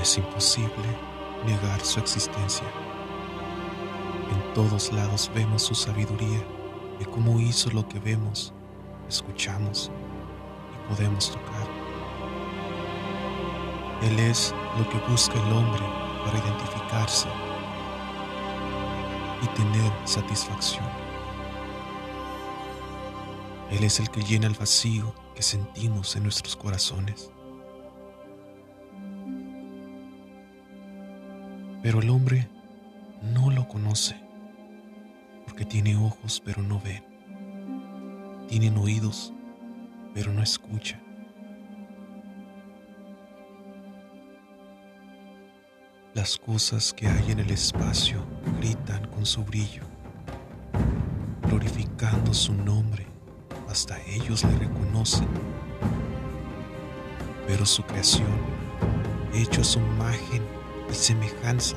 Es imposible negar su existencia. En todos lados vemos su sabiduría de cómo hizo lo que vemos, escuchamos y podemos tocar. Él es lo que busca el hombre para identificarse y tener satisfacción. Él es el que llena el vacío que sentimos en nuestros corazones. Pero el hombre no lo conoce, porque tiene ojos pero no ve, tienen oídos pero no escucha. Las cosas que hay en el espacio gritan con su brillo, glorificando su nombre, hasta ellos le reconocen. Pero su creación, hecho su imagen y semejanza,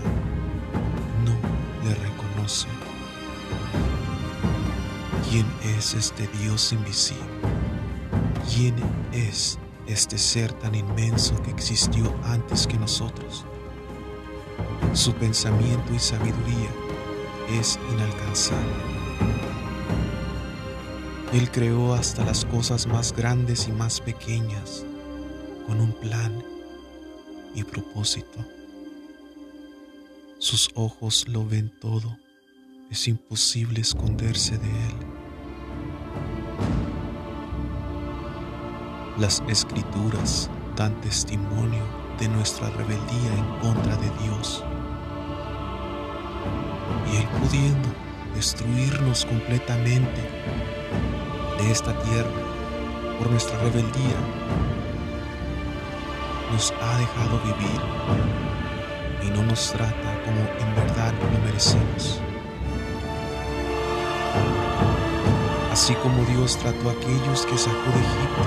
no le reconoce. ¿Quién es este Dios invisible? ¿Quién es este ser tan inmenso que existió antes que nosotros? Su pensamiento y sabiduría es inalcanzable. Él creó hasta las cosas más grandes y más pequeñas con un plan y propósito. Sus ojos lo ven todo. Es imposible esconderse de Él. Las escrituras dan testimonio de nuestra rebeldía en contra de Dios y Él pudiendo destruirnos completamente de esta tierra por nuestra rebeldía, nos ha dejado vivir y no nos trata como en verdad lo merecemos. Así como Dios trató a aquellos que sacó de Egipto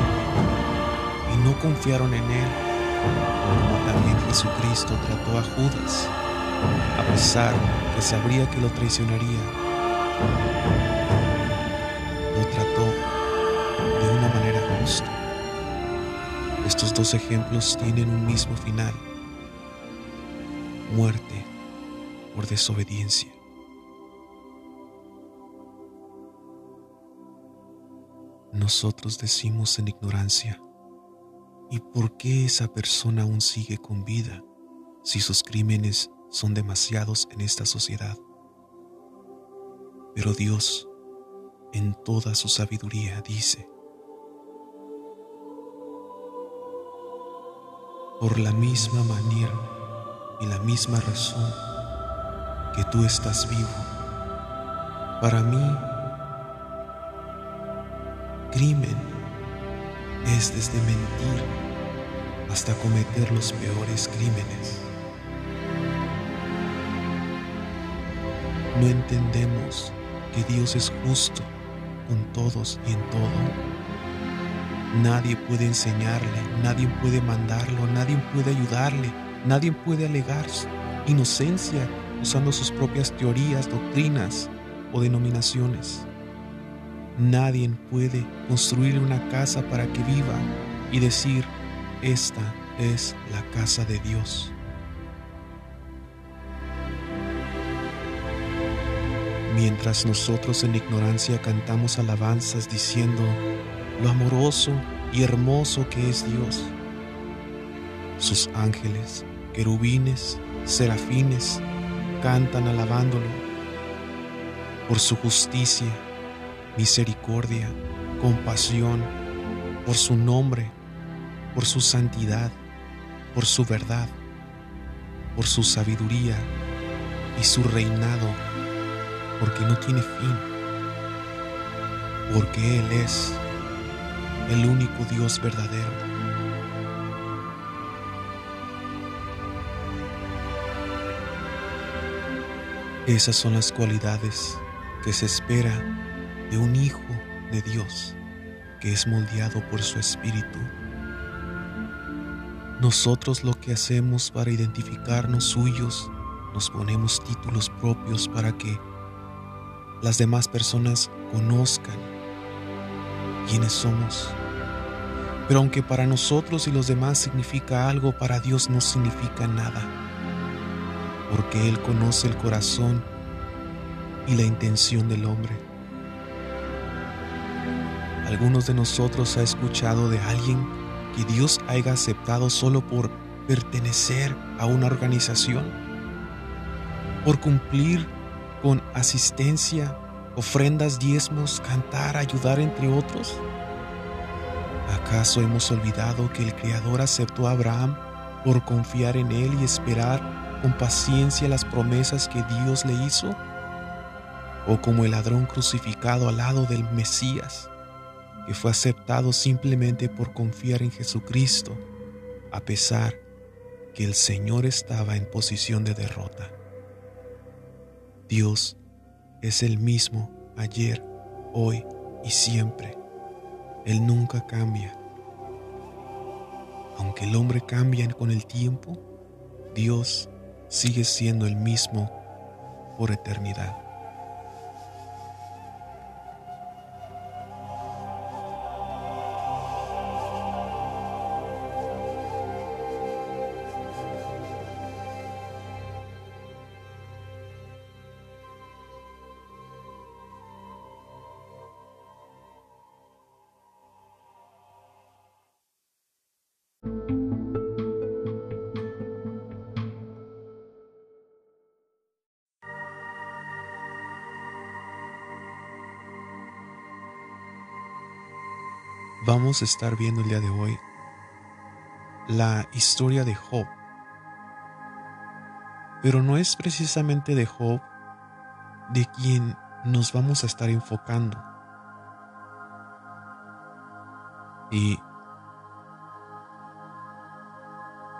y no confiaron en Él, como también Jesucristo trató a Judas a pesar que sabría que lo traicionaría. Lo trató de una manera justa. Estos dos ejemplos tienen un mismo final. Desobediencia. Nosotros decimos en ignorancia, ¿y por qué esa persona aún sigue con vida si sus crímenes son demasiados en esta sociedad. Pero Dios, en toda su sabiduría, dice, por la misma manera y la misma razón que tú estás vivo, para mí, crimen es desde mentir hasta cometer los peores crímenes. No entendemos que Dios es justo con todos y en todo. Nadie puede enseñarle, nadie puede mandarlo, nadie puede ayudarle, nadie puede alegar su inocencia usando sus propias teorías, doctrinas o denominaciones. Nadie puede construir una casa para que viva y decir, esta es la casa de Dios. mientras nosotros en ignorancia cantamos alabanzas diciendo lo amoroso y hermoso que es Dios. Sus ángeles, querubines, serafines, cantan alabándolo por su justicia, misericordia, compasión, por su nombre, por su santidad, por su verdad, por su sabiduría y su reinado porque no tiene fin, porque Él es el único Dios verdadero. Esas son las cualidades que se espera de un hijo de Dios que es moldeado por su espíritu. Nosotros lo que hacemos para identificarnos suyos, nos ponemos títulos propios para que las demás personas conozcan quiénes somos. Pero aunque para nosotros y los demás significa algo, para Dios no significa nada. Porque Él conoce el corazón y la intención del hombre. Algunos de nosotros ha escuchado de alguien que Dios haya aceptado solo por pertenecer a una organización, por cumplir con asistencia, ofrendas, diezmos, cantar, ayudar, entre otros. ¿Acaso hemos olvidado que el Creador aceptó a Abraham por confiar en Él y esperar con paciencia las promesas que Dios le hizo? ¿O como el ladrón crucificado al lado del Mesías, que fue aceptado simplemente por confiar en Jesucristo, a pesar que el Señor estaba en posición de derrota? Dios es el mismo ayer, hoy y siempre. Él nunca cambia. Aunque el hombre cambia con el tiempo, Dios sigue siendo el mismo por eternidad. A estar viendo el día de hoy la historia de Job. Pero no es precisamente de Job de quien nos vamos a estar enfocando. Y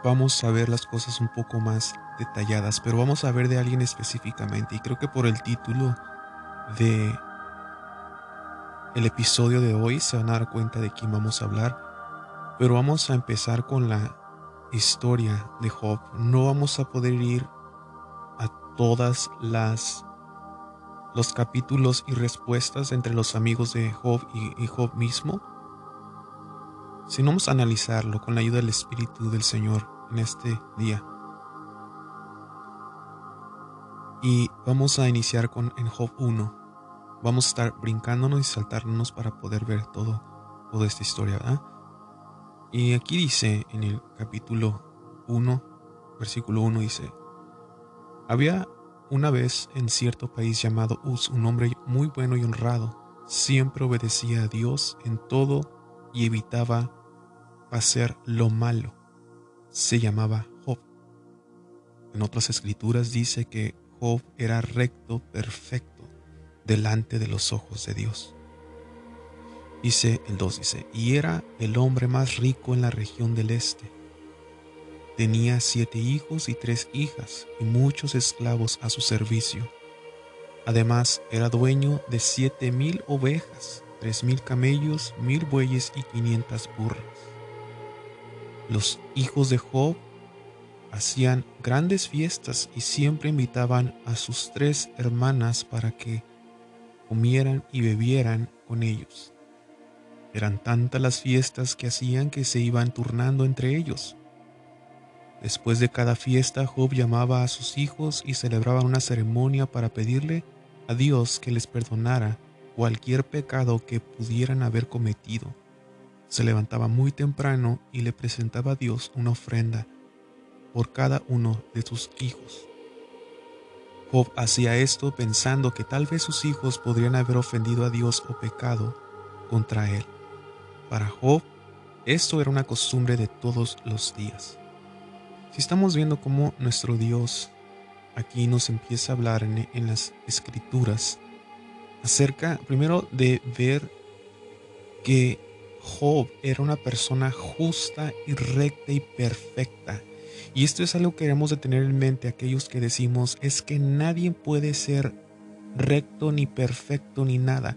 vamos a ver las cosas un poco más detalladas, pero vamos a ver de alguien específicamente. Y creo que por el título de el episodio de hoy se van a dar cuenta de quién vamos a hablar, pero vamos a empezar con la historia de Job. No vamos a poder ir a todas las los capítulos y respuestas entre los amigos de Job y, y Job mismo, sino vamos a analizarlo con la ayuda del Espíritu del Señor en este día. Y vamos a iniciar con en Job 1 vamos a estar brincándonos y saltándonos para poder ver todo, toda esta historia. Y aquí dice en el capítulo 1, versículo 1 dice, había una vez en cierto país llamado Uz un hombre muy bueno y honrado, siempre obedecía a Dios en todo y evitaba hacer lo malo. Se llamaba Job. En otras escrituras dice que Job era recto, perfecto delante de los ojos de Dios. Dice el 2, dice, y era el hombre más rico en la región del este. Tenía siete hijos y tres hijas y muchos esclavos a su servicio. Además, era dueño de siete mil ovejas, tres mil camellos, mil bueyes y quinientas burras. Los hijos de Job hacían grandes fiestas y siempre invitaban a sus tres hermanas para que comieran y bebieran con ellos. Eran tantas las fiestas que hacían que se iban turnando entre ellos. Después de cada fiesta, Job llamaba a sus hijos y celebraba una ceremonia para pedirle a Dios que les perdonara cualquier pecado que pudieran haber cometido. Se levantaba muy temprano y le presentaba a Dios una ofrenda por cada uno de sus hijos. Job hacía esto pensando que tal vez sus hijos podrían haber ofendido a Dios o pecado contra él. Para Job, esto era una costumbre de todos los días. Si estamos viendo cómo nuestro Dios aquí nos empieza a hablar en, en las escrituras acerca primero de ver que Job era una persona justa y recta y perfecta y esto es algo que debemos de tener en mente aquellos que decimos es que nadie puede ser recto ni perfecto ni nada.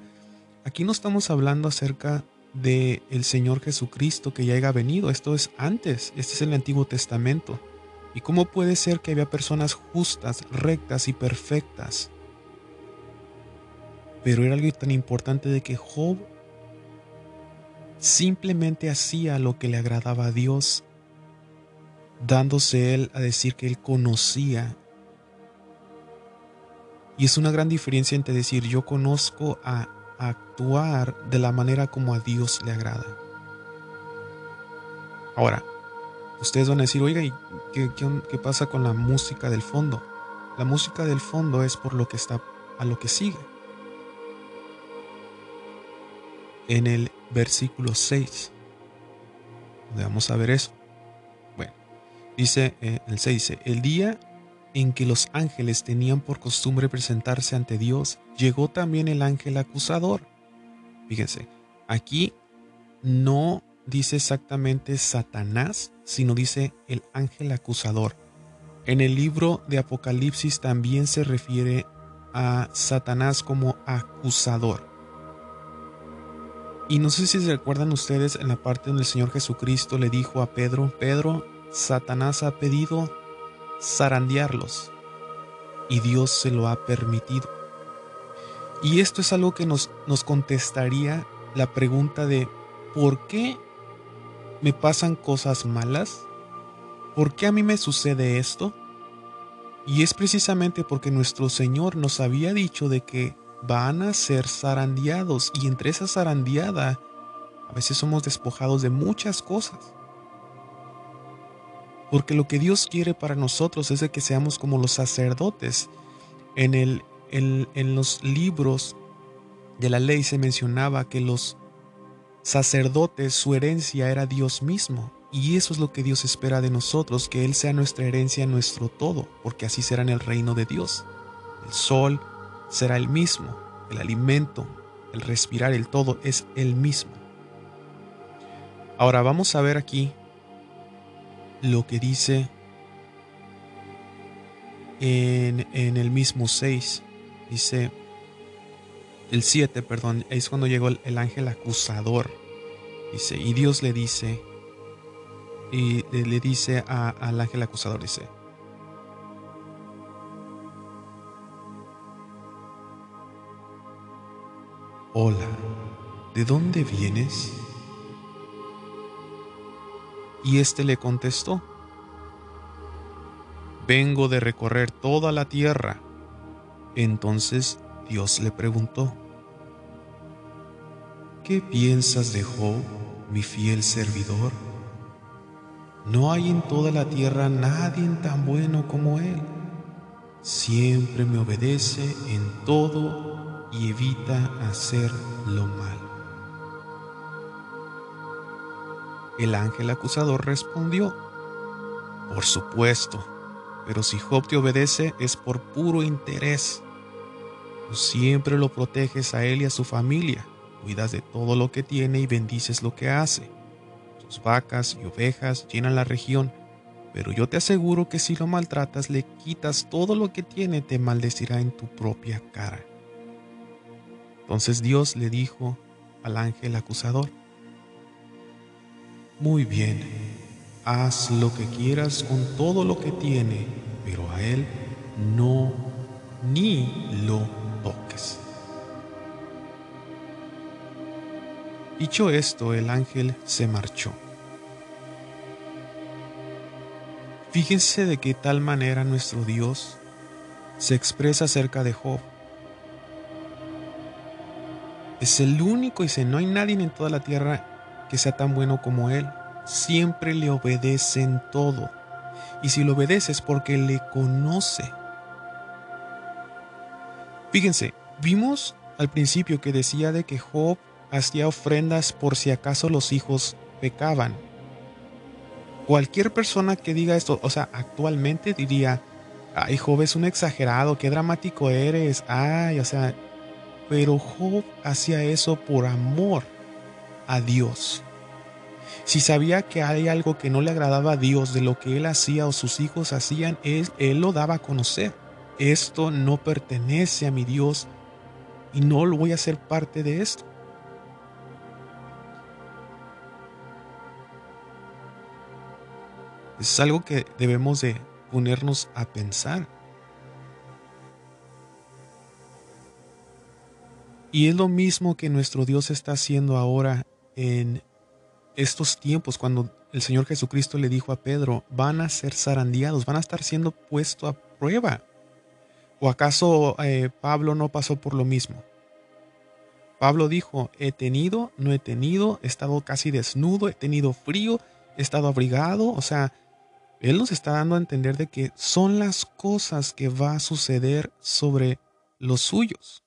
Aquí no estamos hablando acerca de el Señor Jesucristo que ya haya venido, esto es antes, este es el Antiguo Testamento. ¿Y cómo puede ser que había personas justas, rectas y perfectas? Pero era algo tan importante de que Job simplemente hacía lo que le agradaba a Dios, dándose él a decir que él conocía. Y es una gran diferencia entre decir yo conozco a actuar de la manera como a Dios le agrada. Ahora, ustedes van a decir, oiga, ¿y qué, qué, pasa con la música del fondo? La música del fondo es por lo que está a lo que sigue. En el versículo 6, vamos a ver eso. Dice eh, el 6, dice, el día en que los ángeles tenían por costumbre presentarse ante Dios, llegó también el ángel acusador. Fíjense, aquí no dice exactamente Satanás, sino dice el ángel acusador. En el libro de Apocalipsis también se refiere a Satanás como acusador. Y no sé si se recuerdan ustedes en la parte donde el Señor Jesucristo le dijo a Pedro, Pedro, Satanás ha pedido zarandearlos y Dios se lo ha permitido. Y esto es algo que nos, nos contestaría la pregunta de ¿por qué me pasan cosas malas? ¿Por qué a mí me sucede esto? Y es precisamente porque nuestro Señor nos había dicho de que van a ser zarandeados y entre esa zarandeada a veces somos despojados de muchas cosas. Porque lo que Dios quiere para nosotros es de que seamos como los sacerdotes. En, el, en, los libros de la ley se mencionaba que los sacerdotes, su herencia era Dios mismo. Y eso es lo que Dios espera de nosotros, que Él sea nuestra herencia, nuestro todo, porque así será en el reino de Dios. El sol será el mismo, el alimento, el respirar, el todo es el mismo. Ahora vamos a ver aquí lo que dice en, el mismo 6. Dice, el 7, perdón, es cuando llegó el, ángel acusador. Dice, y Dios le dice, y le dice al ángel acusador, dice, Hola, ¿de dónde vienes? Y éste le contestó, Vengo de recorrer toda la tierra. Entonces Dios le preguntó, ¿Qué piensas de Job, mi fiel servidor? No hay en toda la tierra nadie tan bueno como él. Siempre me obedece en todo y evita hacer lo malo. El ángel acusador respondió, Por supuesto, pero si Job te obedece es por puro interés. Tú siempre lo proteges a él y a su familia, cuidas de todo lo que tiene y bendices lo que hace. Sus vacas y ovejas llenan la región, pero yo te aseguro que si lo maltratas le quitas todo lo que tiene, te maldecirá en tu propia cara. Entonces Dios le dijo al ángel acusador, muy bien, haz lo que quieras con todo lo que tiene, pero a él no ni lo toques. Dicho esto, el ángel se marchó. Fíjense de qué tal manera nuestro Dios se expresa acerca de Job. Es el único, dice, no hay nadie en toda la tierra que sea tan bueno como Él. Siempre le obedece en todo. Y si lo obedece es porque le conoce. Fíjense, vimos al principio que decía de que Job hacía ofrendas por si acaso los hijos pecaban. Cualquier persona que diga esto, o sea, actualmente diría, ay Job es un exagerado, qué dramático eres, ay, o sea, pero Job hacía eso por amor a Dios. Si sabía que hay algo que no le agradaba a Dios de lo que él hacía o sus hijos hacían, él, él lo daba a conocer. Esto no pertenece a mi Dios y no lo voy a hacer parte de esto. Es algo que debemos de ponernos a pensar. Y es lo mismo que nuestro Dios está haciendo ahora en estos tiempos cuando el Señor Jesucristo le dijo a Pedro, van a ser zarandeados, van a estar siendo puestos a prueba. ¿O acaso eh, Pablo no pasó por lo mismo? Pablo dijo, he tenido, no he tenido, he estado casi desnudo, he tenido frío, he estado abrigado, o sea, él nos está dando a entender de que son las cosas que va a suceder sobre los suyos.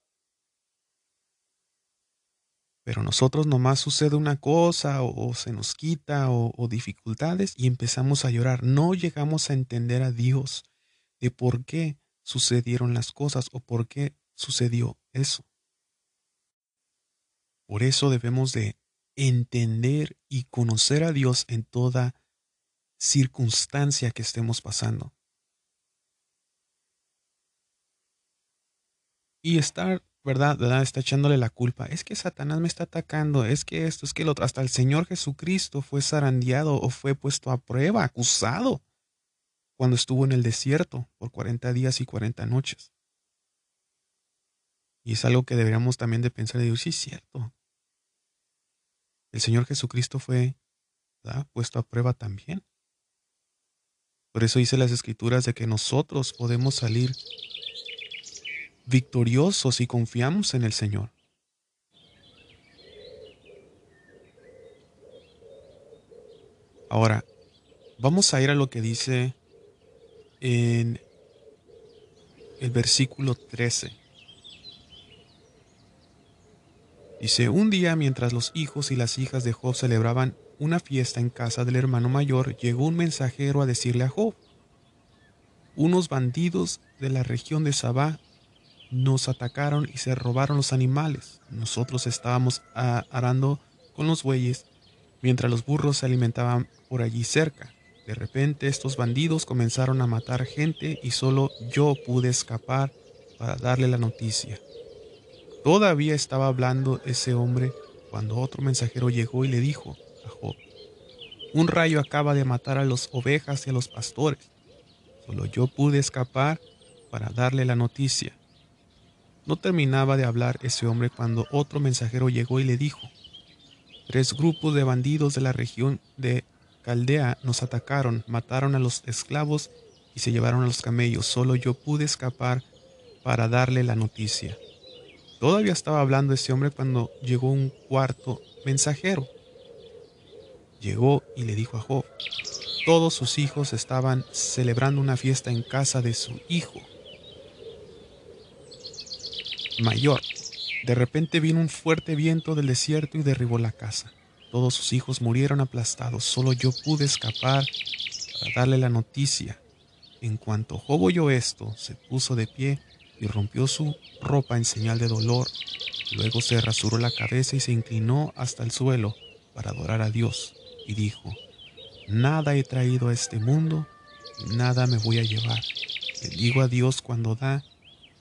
Pero nosotros nomás sucede una cosa o, se nos quita o, o dificultades y empezamos a llorar. No llegamos a entender a Dios de por qué sucedieron las cosas o por qué sucedió eso. Por eso debemos de entender y conocer a Dios en toda circunstancia que estemos pasando. Y estar ¿verdad? ¿verdad? Está echándole la culpa. Es que Satanás me está atacando, es que esto, es que lo otro. Hasta el Señor Jesucristo fue zarandeado o fue puesto a prueba, acusado, cuando estuvo en el desierto por 40 días y 40 noches. Y es algo que deberíamos también de pensar y decir, sí, es cierto. El Señor Jesucristo fue puesto a prueba también. Por eso dice las escrituras de que nosotros podemos salir victoriosos y confiamos en el Señor. Ahora, vamos a ir a lo que dice en el versículo 13. Dice, un día mientras los hijos y las hijas de Job celebraban una fiesta en casa del hermano mayor, llegó un mensajero a decirle a Job, unos bandidos de la región de Sabá nos atacaron y se robaron los animales. Nosotros estábamos arando con los bueyes mientras los burros se alimentaban por allí cerca. De repente estos bandidos comenzaron a matar gente y solo yo pude escapar para darle la noticia. Todavía estaba hablando ese hombre cuando otro mensajero llegó y le dijo a Job, un rayo acaba de matar a las ovejas y a los pastores. Solo yo pude escapar para darle la noticia. No terminaba de hablar ese hombre cuando otro mensajero llegó y le dijo, Tres grupos de bandidos de la región de Caldea nos atacaron, mataron a los esclavos y se llevaron a los camellos. Solo yo pude escapar para darle la noticia. Todavía estaba hablando ese hombre cuando llegó un cuarto mensajero. Llegó y le dijo a Job, todos sus hijos estaban celebrando una fiesta en casa de su hijo mayor. De repente vino un fuerte viento del desierto y derribó la casa. Todos sus hijos murieron aplastados, solo yo pude escapar para darle la noticia. En cuanto Job oyó esto, se puso de pie y rompió su ropa en señal de dolor. Luego se rasuró la cabeza y se inclinó hasta el suelo para adorar a Dios y dijo, Nada he traído a este mundo nada me voy a llevar. Bendigo a Dios cuando da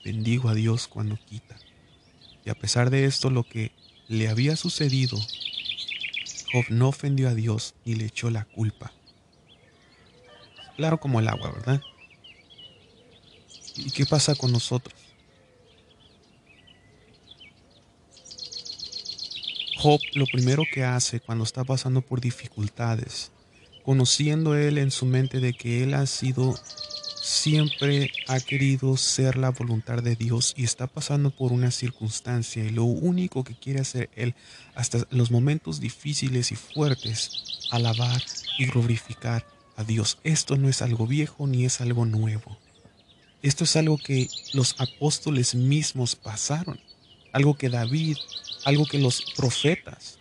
bendigo a Dios cuando quita. Y a pesar de esto, lo que le había sucedido, Job no ofendió a Dios ni le echó la culpa. Claro como el agua, ¿verdad? ¿Y qué pasa con nosotros? Job lo primero que hace cuando está pasando por dificultades, conociendo él en su mente de que él ha sido siempre ha querido ser la voluntad de Dios y está pasando por una circunstancia y lo único que quiere hacer él hasta los momentos difíciles y fuertes, alabar y glorificar a Dios. Esto no es algo viejo ni es algo nuevo. Esto es algo que los apóstoles mismos pasaron, algo que David, algo que los profetas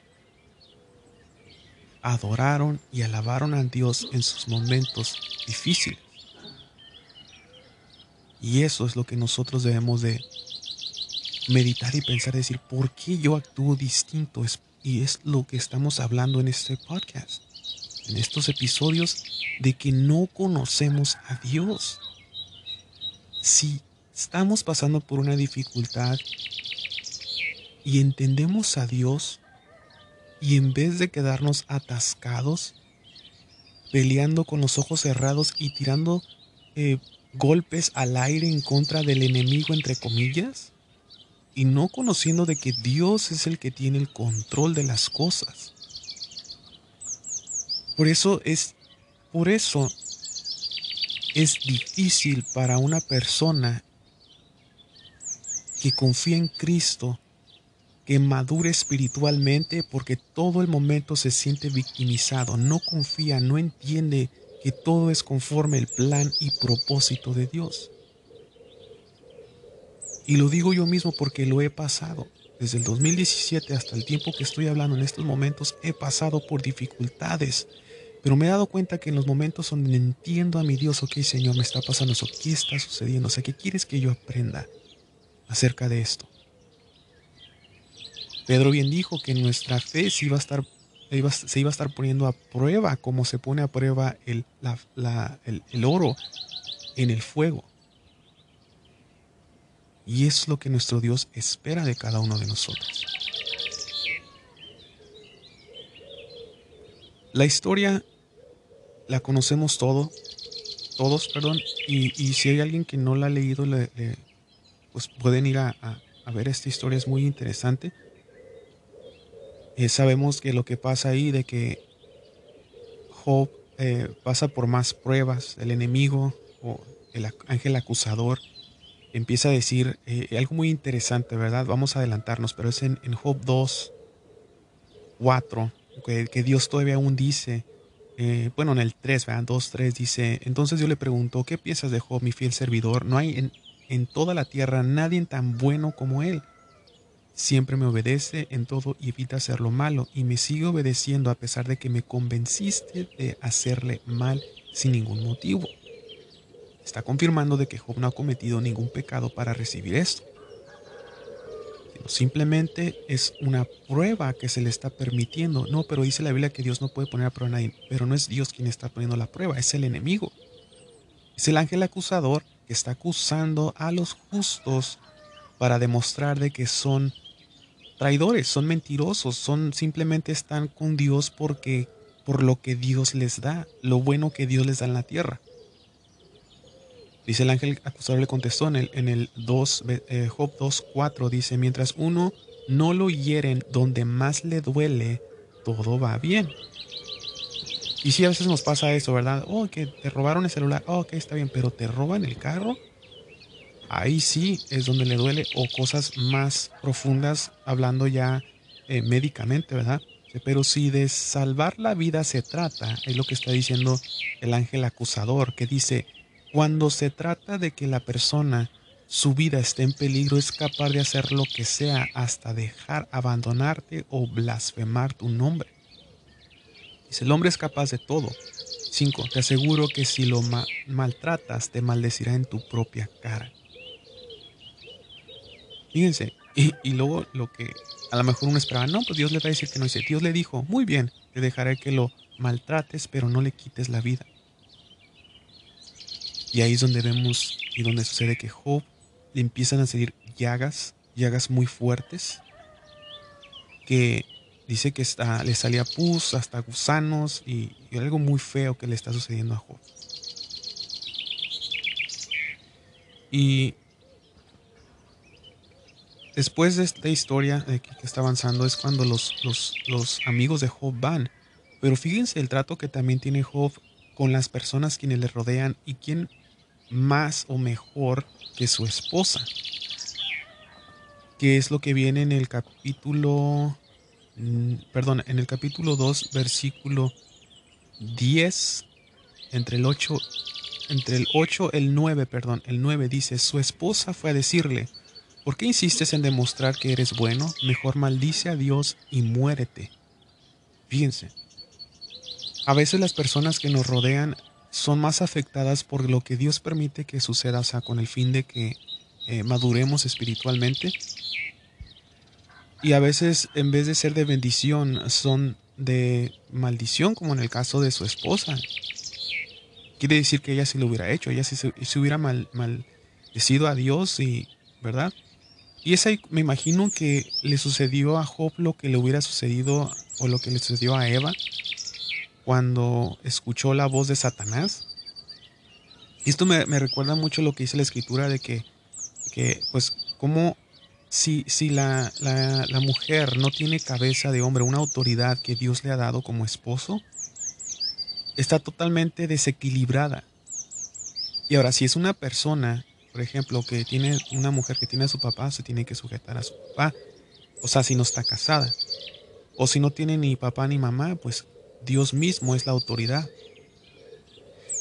adoraron y alabaron a Dios en sus momentos difíciles. Y eso es lo que nosotros debemos de meditar y pensar, decir, ¿por qué yo actúo distinto? Y es lo que estamos hablando en este podcast, en estos episodios, de que no conocemos a Dios. Si estamos pasando por una dificultad y entendemos a Dios, y en vez de quedarnos atascados, peleando con los ojos cerrados y tirando eh, golpes al aire en contra del enemigo, entre comillas, y no conociendo de que Dios es el que tiene el control de las cosas. Por eso es, por eso es difícil para una persona que confía en Cristo, que madure espiritualmente porque todo el momento se siente victimizado, no confía, no entiende que todo es conforme el plan y propósito de Dios. Y lo digo yo mismo porque lo he pasado. Desde el 2017 hasta el tiempo que estoy hablando en estos momentos, he pasado por dificultades. Pero me he dado cuenta que en los momentos donde entiendo a mi Dios, ok Señor, me está pasando eso, ¿qué está sucediendo? O sea, ¿qué quieres que yo aprenda acerca de esto? Pedro bien dijo que nuestra fe se iba a estar, se iba a estar poniendo a prueba, como se pone a prueba el, el oro en el fuego. Y es lo que nuestro Dios espera de cada uno de nosotros. La historia la conocemos todo, todos, perdón, y, si hay alguien que no la ha leído, pues pueden ir a, ver esta historia, es muy interesante. Eh, sabemos que lo que pasa ahí, de que Job eh, pasa por más pruebas, el enemigo o el ángel acusador empieza a decir eh, algo muy interesante, ¿verdad? Vamos a adelantarnos, pero es en, Job 2, 4, que, Dios todavía aún dice, bueno, en el 3, ¿verdad? 2, 3 dice, entonces yo le pregunto, ¿qué piensas de Job, mi fiel servidor? No hay en toda la tierra nadie tan bueno como él. Siempre me obedece en todo y evita hacer lo malo, y me sigue obedeciendo a pesar de que me convenciste de hacerle mal sin ningún motivo está confirmando de que Job no ha cometido ningún pecado para recibir esto. simplemente es una prueba que se le está permitiendo. No, pero dice la Biblia que Dios no puede poner a prueba a nadie. Pero no es Dios quien está poniendo la prueba, es el enemigo. Es el ángel acusador que está acusando a los justos para demostrar de que son traidores, son mentirosos, son simplemente están con Dios porque por lo que Dios les da, lo bueno que Dios les da en la tierra. Dice el ángel acusador le contestó en el, en el 2, eh, Job 2.4, dice, mientras uno no lo hieren donde más le duele, todo va bien. Y si a veces nos pasa eso, ¿verdad? Oh, que te robaron el celular, oh, ok, está bien, pero te roban el carro. Ahí sí es donde le duele, o cosas más profundas, hablando ya eh, médicamente, ¿verdad? Pero si de salvar la vida se trata, es lo que está diciendo el ángel acusador, que dice, cuando se trata de que la persona, su vida esté en peligro, es capaz de hacer lo que sea hasta dejar abandonarte o blasfemar tu nombre. Dice, el hombre es capaz de todo. 5. Te aseguro que si lo maltratas, te maldecirá en tu propia cara. Fíjense, y, y, luego lo que a lo mejor uno esperaba, no, pues Dios le va a decir que no. Dice, Dios le dijo, muy bien, te dejaré que lo maltrates, pero no le quites la vida. Y ahí es donde vemos y donde sucede que Job le empiezan a salir llagas, llagas muy fuertes, que dice que está, le salía pus, hasta gusanos y, algo muy feo que le está sucediendo a Job. Y después de esta historia que, está avanzando es cuando los, los, los amigos de Job van. Pero fíjense el trato que también tiene Job con las personas quienes le rodean y quién más o mejor que su esposa. Que es lo que viene en el capítulo, mm, perdón, en el capítulo 2, versículo 10, entre el 8, entre el 8, el 9, perdón, el 9 dice, su esposa fue a decirle, ¿por qué insistes en demostrar que eres bueno? Mejor maldice a Dios y muérete. Fíjense, a veces las personas que nos rodean son más afectadas por lo que Dios permite que suceda, o sea, con el fin de que eh, maduremos espiritualmente. Y a veces, en vez de ser de bendición, son de maldición, como en el caso de su esposa. Quiere decir que ella sí lo hubiera hecho, ella sí se, hubiera mal, maldecido a Dios, y, ¿verdad? Y esa me imagino que le sucedió a Job lo que le hubiera sucedido o lo que le sucedió a Eva cuando escuchó la voz de Satanás. Esto me, recuerda mucho lo que dice la escritura de que, que pues, como si, si la, la, mujer no tiene cabeza de hombre, una autoridad que Dios le ha dado como esposo, está totalmente desequilibrada. Y ahora, si es una persona, por ejemplo, que tiene una mujer que tiene a su papá, se tiene que sujetar a su papá. O sea, si no está casada. O si no tiene ni papá ni mamá, pues Dios mismo es la autoridad.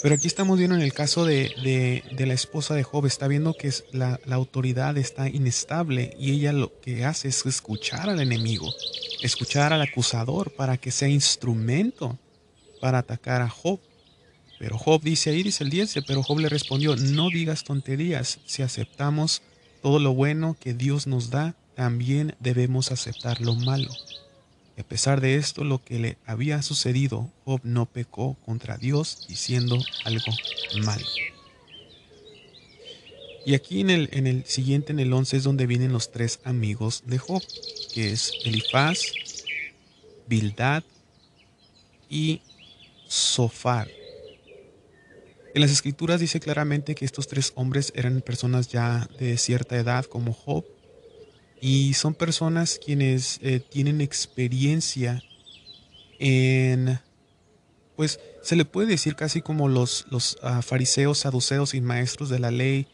Pero aquí estamos viendo en el caso de, la esposa de Job, está viendo que la, la, autoridad está inestable y ella lo que hace es escuchar al enemigo, escuchar al acusador para que sea instrumento para atacar a Job. Pero Job dice ahí, dice el 10, pero Job le respondió, no digas tonterías, si aceptamos todo lo bueno que Dios nos da, también debemos aceptar lo malo a pesar de esto, lo que le había sucedido, Job no pecó contra Dios diciendo algo malo. Y aquí en el, en el siguiente, en el 11, es donde vienen los tres amigos de Job, que es Elifaz, Bildad y Sofar. En las escrituras dice claramente que estos tres hombres eran personas ya de cierta edad como Job, y son personas quienes eh, tienen experiencia en, pues se le puede decir casi como los, los ah, fariseos, saduceos y maestros de la ley,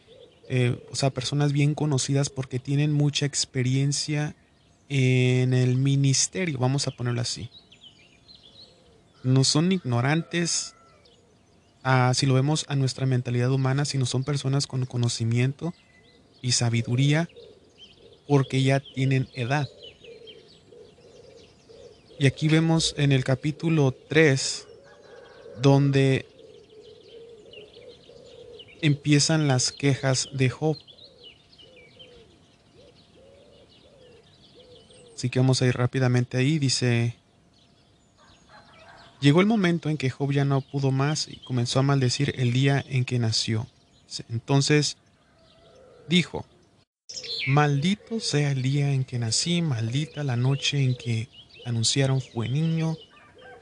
eh, o sea, personas bien conocidas porque tienen mucha experiencia en el ministerio, vamos a ponerlo así. No son ignorantes, si lo vemos a nuestra mentalidad humana, sino son personas con conocimiento y sabiduría porque ya tienen edad. Y aquí vemos en el capítulo 3 donde empiezan las quejas de Job. Así que vamos a ir rápidamente ahí. Dice, llegó el momento en que Job ya no pudo más y comenzó a maldecir el día en que nació. Entonces dijo, Maldito sea el día en que nací, maldita la noche en que anunciaron fue niño,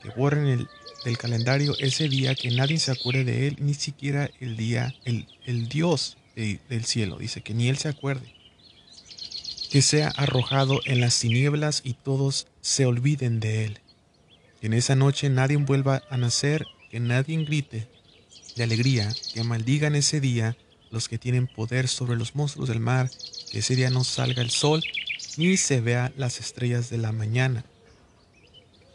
que borren el, del calendario ese día, que nadie se acuerde de él, ni siquiera el día, el, el Dios del cielo, dice, que ni él se acuerde. Que sea arrojado en las tinieblas y todos se olviden de él. Que en esa noche nadie vuelva a nacer, que nadie grite de alegría, que maldigan ese día los que tienen poder sobre los monstruos del mar, que ese día no salga el sol ni se vea las estrellas de la mañana,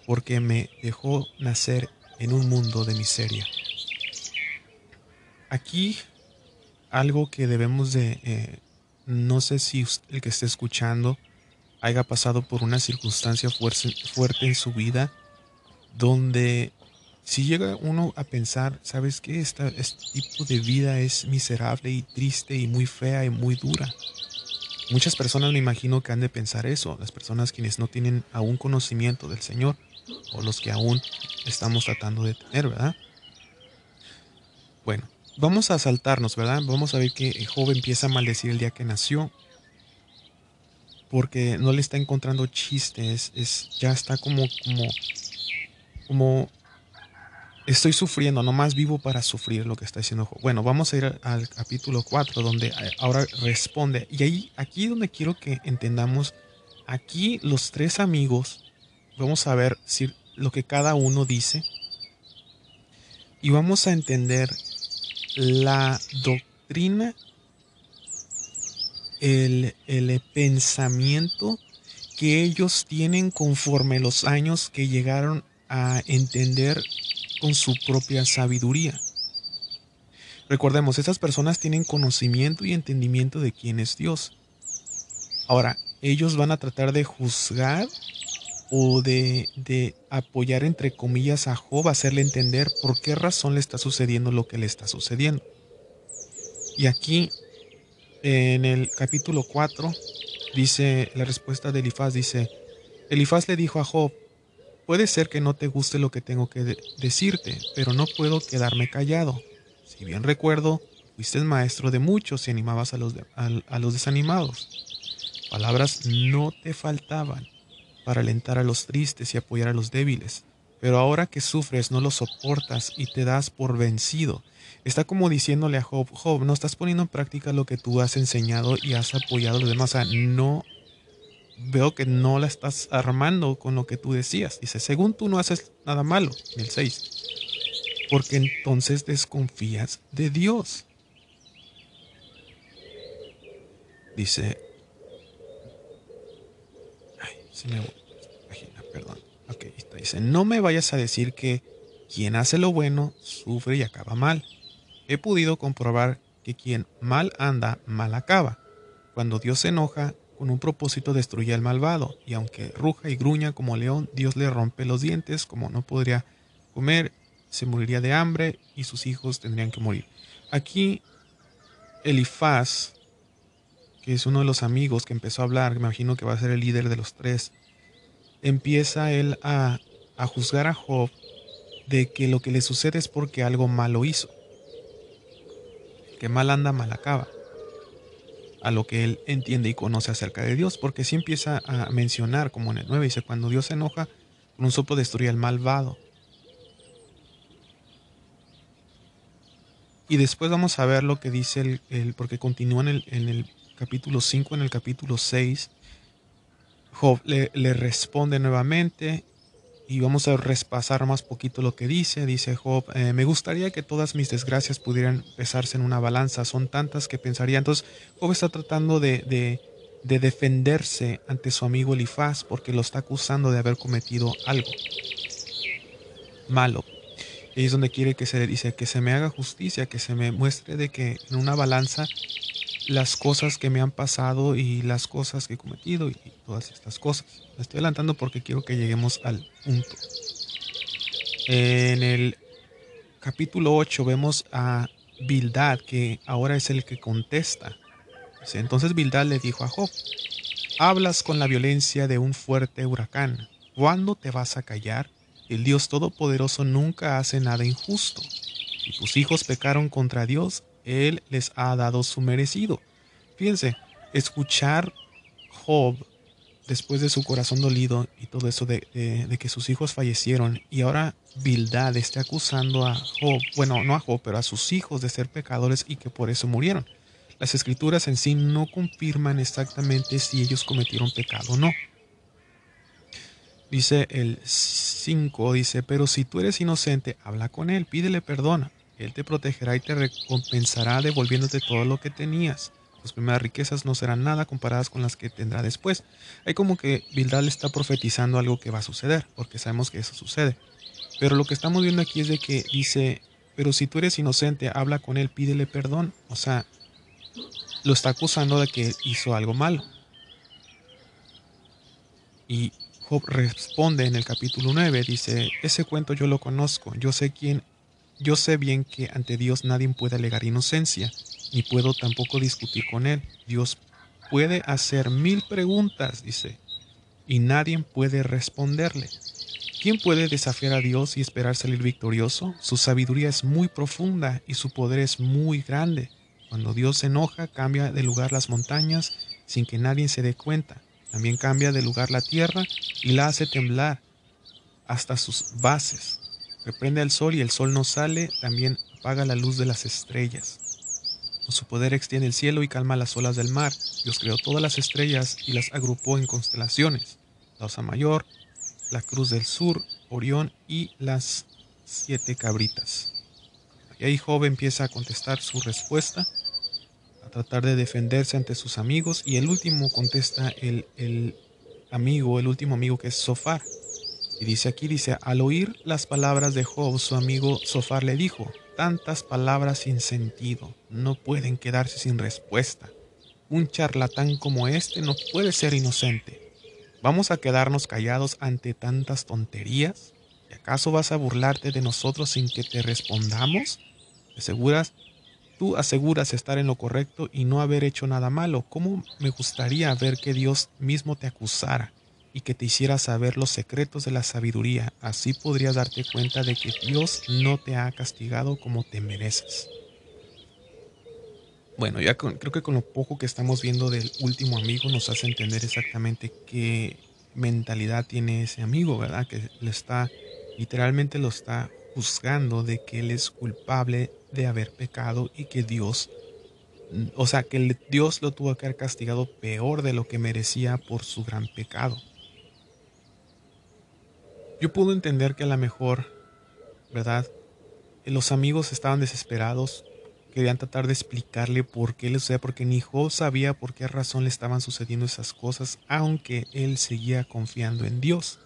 porque me dejó nacer en un mundo de miseria. Aquí algo que debemos de, eh, no sé si el que esté escuchando haya pasado por una circunstancia fuerte en su vida donde si llega uno a pensar, ¿sabes qué? este tipo de vida es miserable y triste y muy fea y muy dura. Muchas personas me imagino que han de pensar eso, las personas quienes no tienen aún conocimiento del Señor o los que aún estamos tratando de tener, ¿verdad? Bueno, vamos a saltarnos, ¿verdad? Vamos a ver que el joven empieza a maldecir el día que nació porque no le está encontrando chistes, es, ya está como, como, como estoy sufriendo, nomás vivo para sufrir lo que está diciendo Bueno, vamos a ir al capítulo 4, donde eh, ahora responde. Y ahí, aquí donde quiero que entendamos, aquí los tres amigos, vamos a ver si, lo que cada uno dice. Y vamos a entender la doctrina, el, el pensamiento que ellos tienen conforme los años que llegaron a entender con su propia sabiduría. Recordemos, esas personas tienen conocimiento y entendimiento de quién es Dios. Ahora, ellos van a tratar de juzgar o de, de, apoyar entre comillas a Job, hacerle entender por qué razón le está sucediendo lo que le está sucediendo. Y aquí, en el capítulo 4, dice la respuesta de Elifaz, dice, Elifaz le dijo a Job, Puede ser que no te guste lo que tengo que decirte, pero no puedo quedarme callado. Si bien recuerdo, fuiste maestro de muchos y animabas a los, a los desanimados. Palabras no te faltaban para alentar a los tristes y apoyar a los débiles. Pero ahora que sufres no lo soportas y te das por vencido. Está como diciéndole a Job, Job, no estás poniendo en práctica lo que tú has enseñado y has apoyado a los demás. O sea, no veo que no la estás armando con lo que tú decías. Dice, según tú no haces nada malo, el 6. porque entonces desconfías de Dios. Dice, ay, se me perdón. Ok, está, dice, no me vayas a decir que quien hace lo bueno sufre y acaba mal. He podido comprobar que quien mal anda, mal acaba. Cuando Dios se enoja, con un propósito destruye al malvado, y aunque ruja y gruña como león, Dios le rompe los dientes, como no podría comer, se moriría de hambre y sus hijos tendrían que morir. Aquí Elifaz, que es uno de los amigos que empezó a hablar, me imagino que va a ser el líder de los tres, empieza él a, a juzgar a Job de que lo que le sucede es porque algo malo hizo. Que mal anda, mal acaba. A lo que él entiende y conoce acerca de Dios, porque si empieza a mencionar, como en el 9, dice, cuando Dios se enoja, con un soplo destruye al malvado. Y después vamos a ver lo que dice el, porque continúa en el, en el capítulo 5, en el capítulo 6, Job le, responde nuevamente y vamos a repasar más poquito lo que dice. Dice Job, eh, me gustaría que todas mis desgracias pudieran pesarse en una balanza, son tantas que pensaría. Entonces Job está tratando de, de, de defenderse ante su amigo Elifaz porque lo está acusando de haber cometido algo malo. Y es donde quiere que se dice que se me haga justicia, que se me muestre de que en una balanza las cosas que me han pasado y las cosas que he cometido y todas estas cosas. Me estoy adelantando porque quiero que lleguemos al punto. En el capítulo 8 vemos a Bildad, que ahora es el que contesta. Entonces Bildad le dijo a Job, hablas con la violencia de un fuerte huracán. ¿Cuándo te vas a callar? El Dios Todopoderoso nunca hace nada injusto. Si tus hijos pecaron contra Dios, Él les ha dado su merecido. Fíjense, escuchar Job después de su corazón dolido y todo eso de, que sus hijos fallecieron y ahora Bildad esté acusando a Job, bueno, no a Job, pero a sus hijos de ser pecadores y que por eso murieron. Las escrituras en sí no confirman exactamente si ellos cometieron pecado o no. Dice el 5, dice, pero si tú eres inocente, habla con él, pídele perdón. Él te protegerá y te recompensará devolviéndote todo lo que tenías. Tus primeras riquezas no serán nada comparadas con las que tendrá después. Hay como que Bildad está profetizando algo que va a suceder, porque sabemos que eso sucede. Pero lo que estamos viendo aquí es de que dice, pero si tú eres inocente, habla con él, pídele perdón. O sea, lo está acusando de que hizo algo malo. Y Job responde en el capítulo 9, dice, ese cuento yo lo conozco, yo sé quién, yo sé bien que ante Dios nadie puede alegar inocencia, ni puedo tampoco discutir con él. Dios puede hacer mil preguntas, dice, y nadie puede responderle. ¿Quién puede desafiar a Dios y esperar salir victorioso? Su sabiduría es muy profunda y su poder es muy grande. Cuando Dios se enoja, cambia de lugar las montañas sin que nadie se dé cuenta. También cambia de lugar la tierra y la hace temblar hasta sus bases. Reprende al sol y el sol no sale, también apaga la luz de las estrellas. Con su poder extiende el cielo y calma las olas del mar. Dios creó todas las estrellas y las agrupó en constelaciones. La Osa Mayor, la Cruz del Sur, Orión y las siete cabritas. Y ahí Job empieza a contestar su respuesta tratar de defenderse ante sus amigos y el último contesta el, el amigo, el último amigo que es Sofar. Y dice aquí, dice, al oír las palabras de Job, su amigo Sofar le dijo, tantas palabras sin sentido no pueden quedarse sin respuesta. Un charlatán como este no puede ser inocente. ¿Vamos a quedarnos callados ante tantas tonterías? ¿Y acaso vas a burlarte de nosotros sin que te respondamos? ¿Te aseguras Tú aseguras estar en lo correcto y no haber hecho nada malo. ¿Cómo me gustaría ver que Dios mismo te acusara y que te hiciera saber los secretos de la sabiduría? Así podrías darte cuenta de que Dios no te ha castigado como te mereces. Bueno, ya creo que con lo poco que estamos viendo del último amigo nos hace entender exactamente qué mentalidad tiene ese amigo, ¿verdad? Que le está, literalmente lo está juzgando de que él es culpable de haber pecado y que Dios, o sea, que Dios lo tuvo que haber castigado peor de lo que merecía por su gran pecado. Yo puedo entender que a lo mejor, ¿verdad? los amigos estaban desesperados, querían tratar de explicarle por qué le sucedía, porque ni Job sabía por qué razón le estaban sucediendo esas cosas, aunque él seguía confiando en Dios.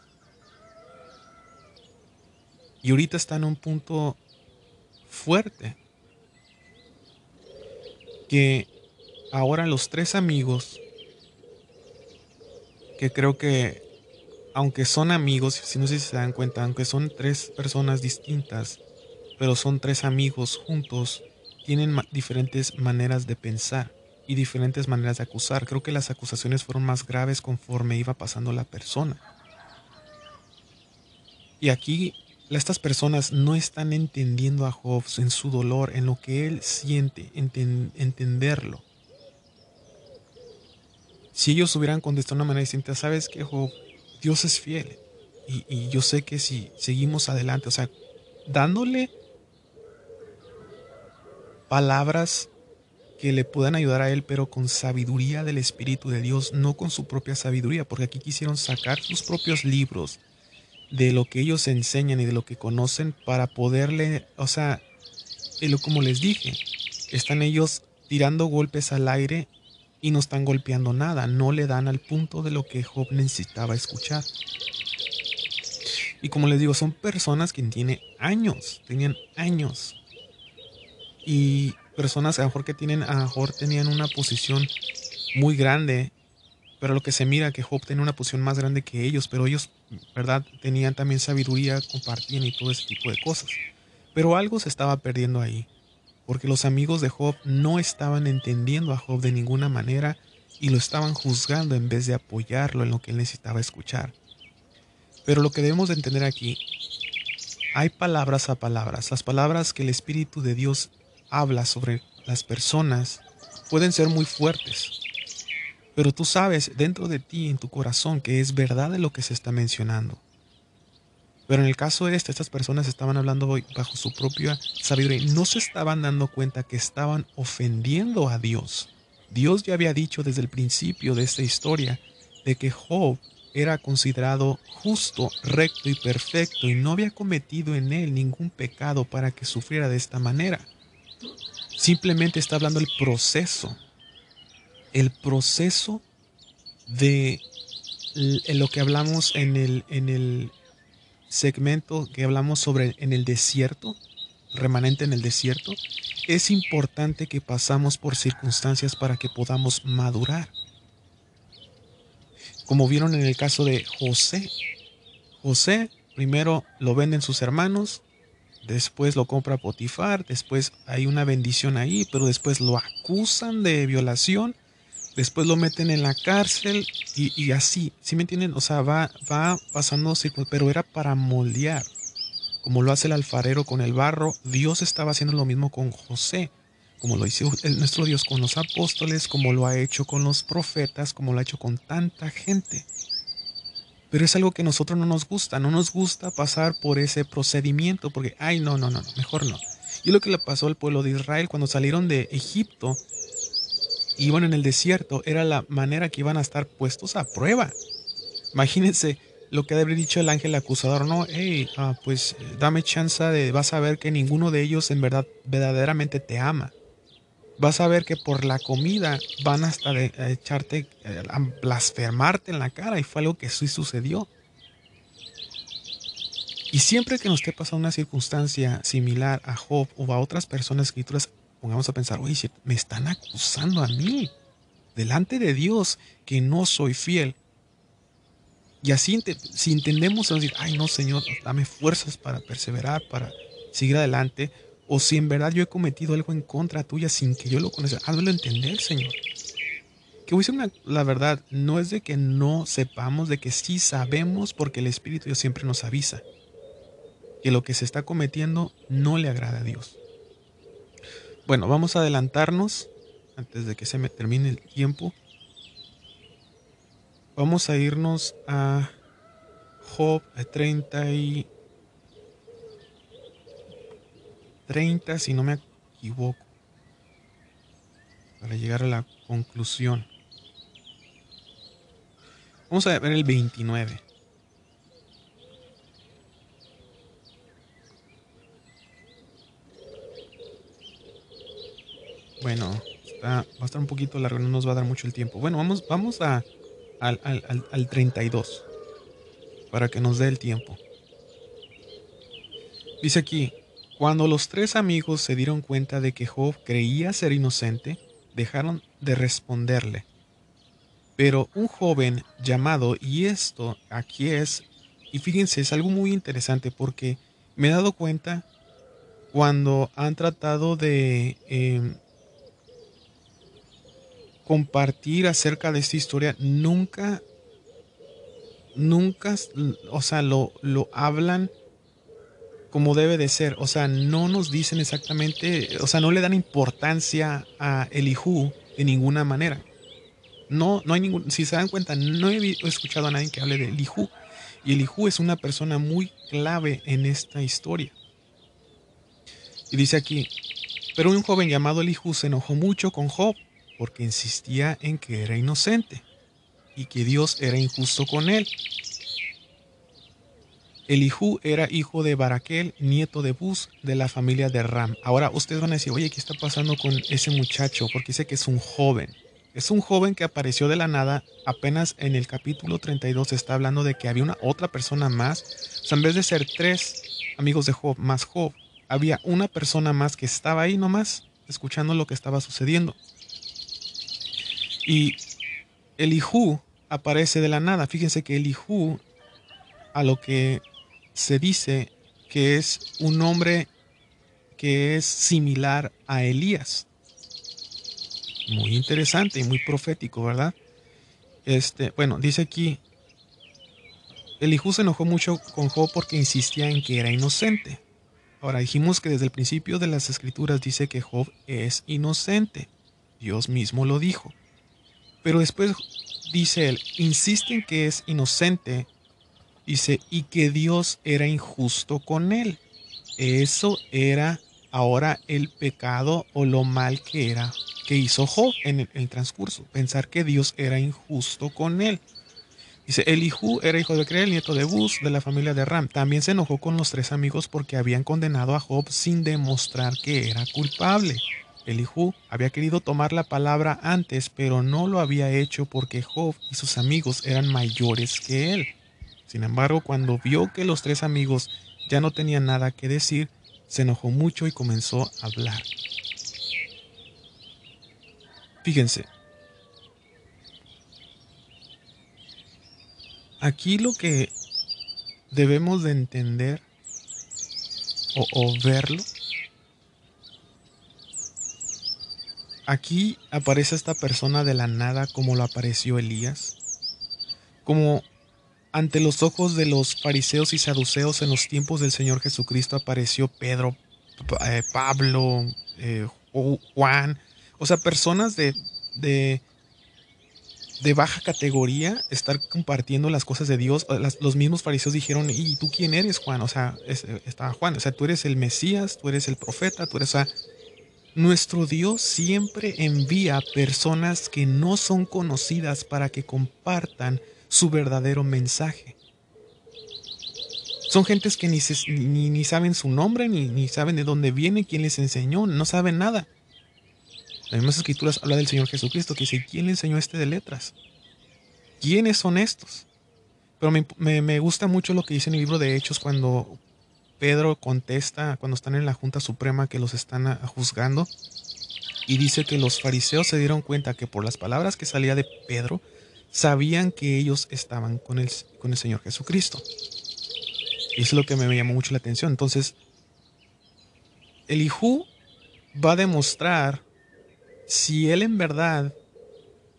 Y ahorita está en un punto fuerte, que ahora los tres amigos, que creo que, aunque son amigos, si no sé si se dan cuenta, aunque son tres personas distintas, pero son tres amigos juntos, tienen diferentes maneras de pensar y diferentes maneras de acusar. Creo que las acusaciones fueron más graves conforme iba pasando la persona. Y aquí estas personas no están entendiendo a Job en su dolor, en lo que él siente, entenderlo. Si ellos hubieran contestado de una manera distinta, sabes que Job, Dios es fiel. Y, yo sé que si seguimos adelante, o sea, dándole palabras que le puedan ayudar a él, pero con sabiduría del Espíritu de Dios, no con su propia sabiduría, porque aquí quisieron sacar sus propios libros de lo que ellos enseñan y de lo que conocen para poderle, o sea, como les dije, están ellos tirando golpes al aire y no están golpeando nada, no le dan al punto de lo que Job necesitaba escuchar. Y como les digo, son personas que tienen años, tenían años y personas a lo mejor que tienen, a lo mejor tenían una posición muy grande, pero lo que se mira que Job tenía una posición más grande que ellos, pero ellos, ¿verdad? Tenían también sabiduría, compartían y todo ese tipo de cosas. Pero algo se estaba perdiendo ahí, porque los amigos de Job no estaban entendiendo a Job de ninguna manera y lo estaban juzgando en vez de apoyarlo en lo que él necesitaba escuchar. Pero lo que debemos de entender aquí, hay palabras a palabras. Las palabras que el Espíritu de Dios habla sobre las personas pueden ser muy fuertes. Pero tú sabes dentro de ti, en tu corazón, que es verdad de lo que se está mencionando. Pero en el caso de este, estas personas estaban hablando bajo su propia sabiduría y no se estaban dando cuenta que estaban ofendiendo a Dios. Dios ya había dicho desde el principio de esta historia de que Job era considerado justo, recto y perfecto y no había cometido en él ningún pecado para que sufriera de esta manera. Simplemente está hablando el proceso. El proceso de lo que hablamos en el, en el segmento que hablamos sobre en el desierto, remanente en el desierto, es importante que pasamos por circunstancias para que podamos madurar. Como vieron en el caso de José. José primero lo venden sus hermanos, después lo compra Potifar, después hay una bendición ahí, pero después lo acusan de violación, después lo meten en la cárcel y, así, ¿sí me entienden? O sea, va, va pasando, pero era para moldear, como lo hace el alfarero con el barro, Dios estaba haciendo lo mismo con José, como lo hizo nuestro Dios con los apóstoles, como lo ha hecho con los profetas, como lo ha hecho con tanta gente. Pero es algo que a nosotros no nos gusta, no nos gusta pasar por ese procedimiento, porque, ay, no, no, no, mejor no. Y lo que le pasó al pueblo de Israel cuando salieron de Egipto, iban en el desierto, era la manera que iban a estar puestos a prueba. Imagínense lo que debe dicho el ángel acusador, no, hey, ah, pues dame chance de, vas a ver que ninguno de ellos en verdad verdaderamente te ama vas a ver que por la comida van hasta de, a echarte, a blasfemarte en la cara. Y fue algo que sí sucedió. Y siempre que nos esté pasando una circunstancia similar a Job o a otras personas escrituras, pongamos a pensar, oye, me están acusando a mí, delante de Dios, que no soy fiel. Y así, si entendemos, decir, ay no, Señor, dame fuerzas para perseverar, para seguir adelante, o si en verdad yo he cometido algo en contra tuya sin que yo lo conozca. Házmelo entender, Señor. Que voy a decir la verdad, no es de que no sepamos, de que sí sabemos porque el Espíritu Dios siempre nos avisa que lo que se está cometiendo no le agrada a Dios. Bueno, vamos a adelantarnos antes de que se me termine el tiempo. Vamos a irnos a Job 30 y 30, si no me equivoco, para llegar a la conclusión. Vamos a ver el 29. Bueno, va a estar un poquito largo, no nos va a dar mucho el tiempo. Bueno, vamos, vamos a, al, al, al 32 para que nos dé el tiempo. Dice aquí, cuando los tres amigos se dieron cuenta de que Job creía ser inocente, dejaron de responderle. Pero un joven llamado, y esto aquí es, y fíjense, es algo muy interesante porque me he dado cuenta cuando han tratado de em, compartir acerca de esta historia, nunca, nunca, o sea, lo, lo hablan como debe de ser. O sea, no nos dicen exactamente, o sea, no le dan importancia a Elihu de ninguna manera. No, no hay ningún, si se dan cuenta, no he escuchado a nadie que hable de Elihu. Y Elihu es una persona muy clave en esta historia. Y dice aquí, pero un joven llamado Elihu se enojó mucho con Job porque insistía en que era inocente y que Dios era injusto con él. Elihu era hijo de Baraquel, nieto de Bus, de la familia de Ram. Ahora ustedes van a decir, oye, ¿qué está pasando con ese muchacho? Porque dice que es un joven. Es un joven que apareció de la nada. Apenas en el capítulo 32 está hablando de que había una otra persona más. O sea, en vez de ser tres amigos de Job más Job, había una persona más que estaba ahí nomás, escuchando lo que estaba sucediendo. Y Elihu aparece de la nada. Fíjense que Elihu, a lo que se dice que es un hombre que es similar a Elías. Muy interesante y muy profético, ¿verdad? Este, bueno, dice aquí, Elihu se enojó mucho con Job porque insistía en que era inocente. Ahora dijimos que desde el principio de las escrituras dice que Job es inocente. Dios mismo lo dijo. Pero después dice él, insiste en que es inocente Dice, y que Dios era injusto con él. Eso era ahora el pecado o lo mal que era que hizo Job en el, transcurso. Pensar que Dios era injusto con él. Dice, Elihu era hijo de Creel, nieto de Bus, de la familia de Ram. También se enojó con los tres amigos porque habían condenado a Job sin demostrar que era culpable. Elihu había querido tomar la palabra antes, pero no lo había hecho porque Job y sus amigos eran mayores que él. Sin embargo, cuando vio que los tres amigos ya no tenían nada que decir, se enojó mucho y comenzó a hablar. Fíjense, aquí lo que debemos de entender o, o, verlo, aquí aparece esta persona de la nada como lo apareció Elías, como ante los ojos de los fariseos y saduceos en los tiempos del Señor Jesucristo apareció Pedro, eh, Pablo, eh, Juan, o sea, personas de, de, baja categoría estar compartiendo las cosas de Dios. los mismos fariseos dijeron, ¿y tú quién eres, Juan? O sea, estaba Juan, o sea, tú eres el Mesías, tú eres el profeta, tú eres... nuestro Dios siempre envía personas que no son conocidas para que compartan su verdadero mensaje. Son gentes que ni, ni, saben su nombre, ni, ni, saben de dónde viene, quién les enseñó, no saben nada. Las mismas escrituras habla del Señor Jesucristo que dice, ¿quién le enseñó este de letras? ¿Quiénes son estos? Pero me, me gusta mucho lo que dice en el libro de Hechos cuando Pedro contesta, cuando están en la Junta Suprema que los están juzgando, y dice que los fariseos se dieron cuenta que por las palabras que salía de Pedro, sabían que ellos estaban con el, con el Señor Jesucristo. Y es lo que me llamó mucho la atención. Entonces, Elihu va a demostrar si él en verdad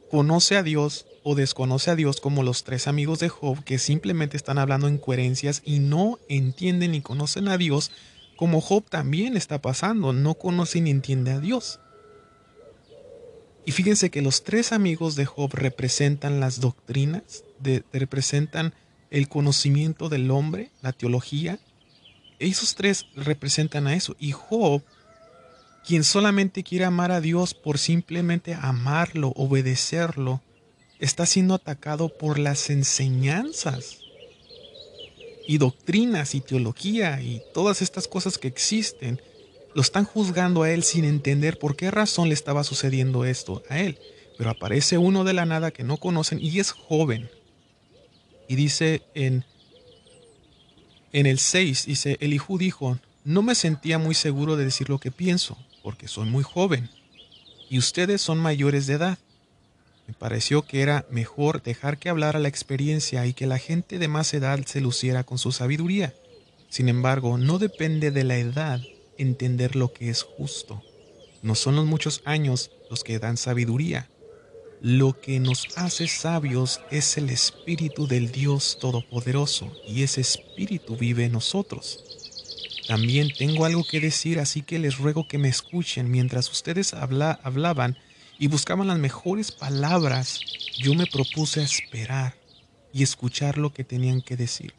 conoce a Dios o desconoce a Dios como los tres amigos de Job que simplemente están hablando en coherencias y no entienden ni conocen a Dios como Job también está pasando, no conoce ni entiende a Dios. Y fíjense que los tres amigos de Job representan las doctrinas, representan el conocimiento del hombre, la teología. Esos tres representan a eso. Y Job, quien solamente quiere amar a Dios por simplemente amarlo, obedecerlo, está siendo atacado por las enseñanzas y doctrinas y teología y todas estas cosas que existen lo están juzgando a él sin entender por qué razón le estaba sucediendo esto a él. Pero aparece uno de la nada que no conocen y es joven. Y dice en, en el 6, dice, Elihu dijo, no me sentía muy seguro de decir lo que pienso, porque soy muy joven, y ustedes son mayores de edad. Me pareció que era mejor dejar que hablara la experiencia y que la gente de más edad se luciera con su sabiduría. Sin embargo, no depende de la edad entender lo que es justo. No son los muchos años los que dan sabiduría. Lo que nos hace sabios es el Espíritu del Dios Todopoderoso y ese Espíritu vive en nosotros. También tengo algo que decir, así que les ruego que me escuchen. Mientras ustedes hablaban y buscaban las mejores palabras, yo me propuse esperar y escuchar lo que tenían que decir.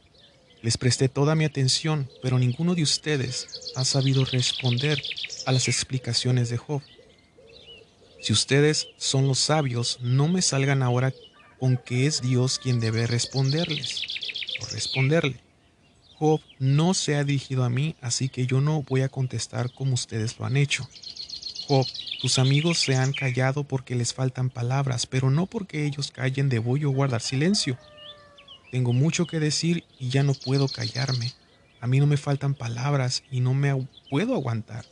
Les presté toda mi atención, pero ninguno de ustedes ha sabido responder a las explicaciones de Job. Si ustedes son los sabios, no me salgan ahora con que es Dios quien debe responderles o responderle. Job no se ha dirigido a mí, así que yo no voy a contestar como ustedes lo han hecho. Job, tus amigos se han callado porque les faltan palabras, pero no porque ellos callen debo yo guardar silencio. Tengo mucho que decir y ya no puedo callarme. A mí no me faltan palabras y no me puedo aguantar.